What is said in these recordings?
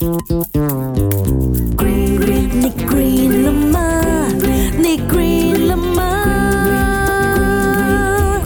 Green, green, này green là ma Này green là ma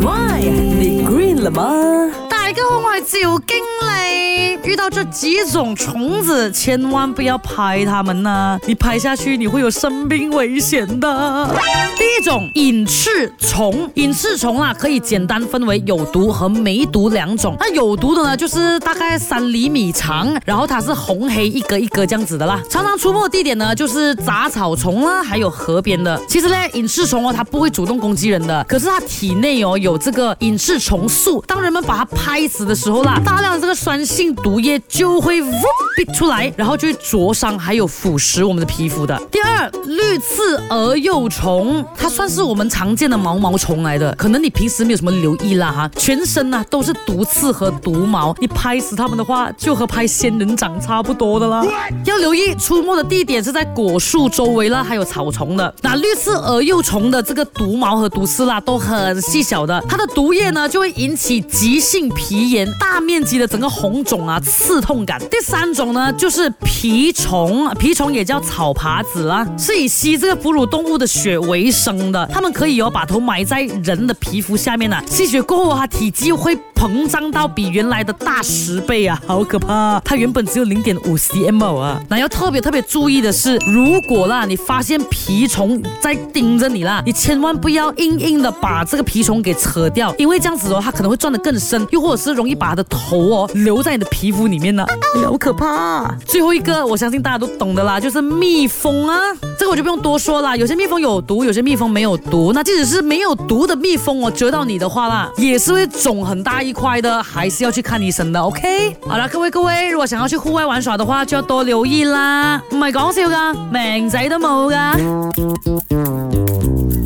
Why? Này green là ma Đại 家好，我係趙經理。遇到这几种虫子，千万不要拍它们呐！你拍下去，你会有生命危险的。第一种隐翅虫，隐翅虫啊，可以简单分为有毒和没毒两种。那有毒的呢，就是大概三厘米长，然后它是红黑一格一格这样子的啦。常常出没的地点呢，就是杂草丛啦，还有河边的。其实呢，隐翅虫哦，它不会主动攻击人的，可是它体内哦有这个隐翅虫素，当人们把它拍死的时候啦，大量的这个酸性毒。毒液就会嗡逼出来，然后就会灼伤，还有腐蚀我们的皮肤的。第二，绿刺蛾幼虫，它算是我们常见的毛毛虫来的，可能你平时没有什么留意啦哈，全身呢都是毒刺和毒毛，你拍死它们的话，就和拍仙人掌差不多的啦。要留意出没的地点是在果树周围啦，还有草丛的。那绿刺蛾幼虫的这个毒毛和毒刺啦，都很细小的，它的毒液呢就会引起急性皮炎，大面积的整个红肿啊。刺痛感。第三种呢，就是蜱虫，蜱虫也叫草爬子啊，是以吸这个哺乳动物的血为生的。它们可以哦，把头埋在人的皮肤下面呢，吸血过后，它体积会。膨胀到比原来的大十倍啊，好可怕！它原本只有零点五 cm 啊。那要特别特别注意的是，如果啦你发现蜱虫在盯着你啦，你千万不要硬硬的把这个蜱虫给扯掉，因为这样子的话可能会钻得更深，又或者是容易把它的头哦留在你的皮肤里面呢，好可怕！最后一个，我相信大家都懂的啦，就是蜜蜂啊。这个我就不用多说了，有些蜜蜂有毒，有些蜜蜂没有毒。那即使是没有毒的蜜蜂，我蛰到你的话啦，也是会肿很大一块的，还是要去看医生的。OK，好了，各位各位，如果想要去户外玩耍的话，就要多留意啦。唔系讲笑噶，命仔都冇噶。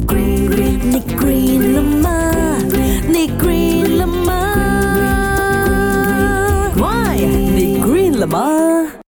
你 g r e n 你 g r e 你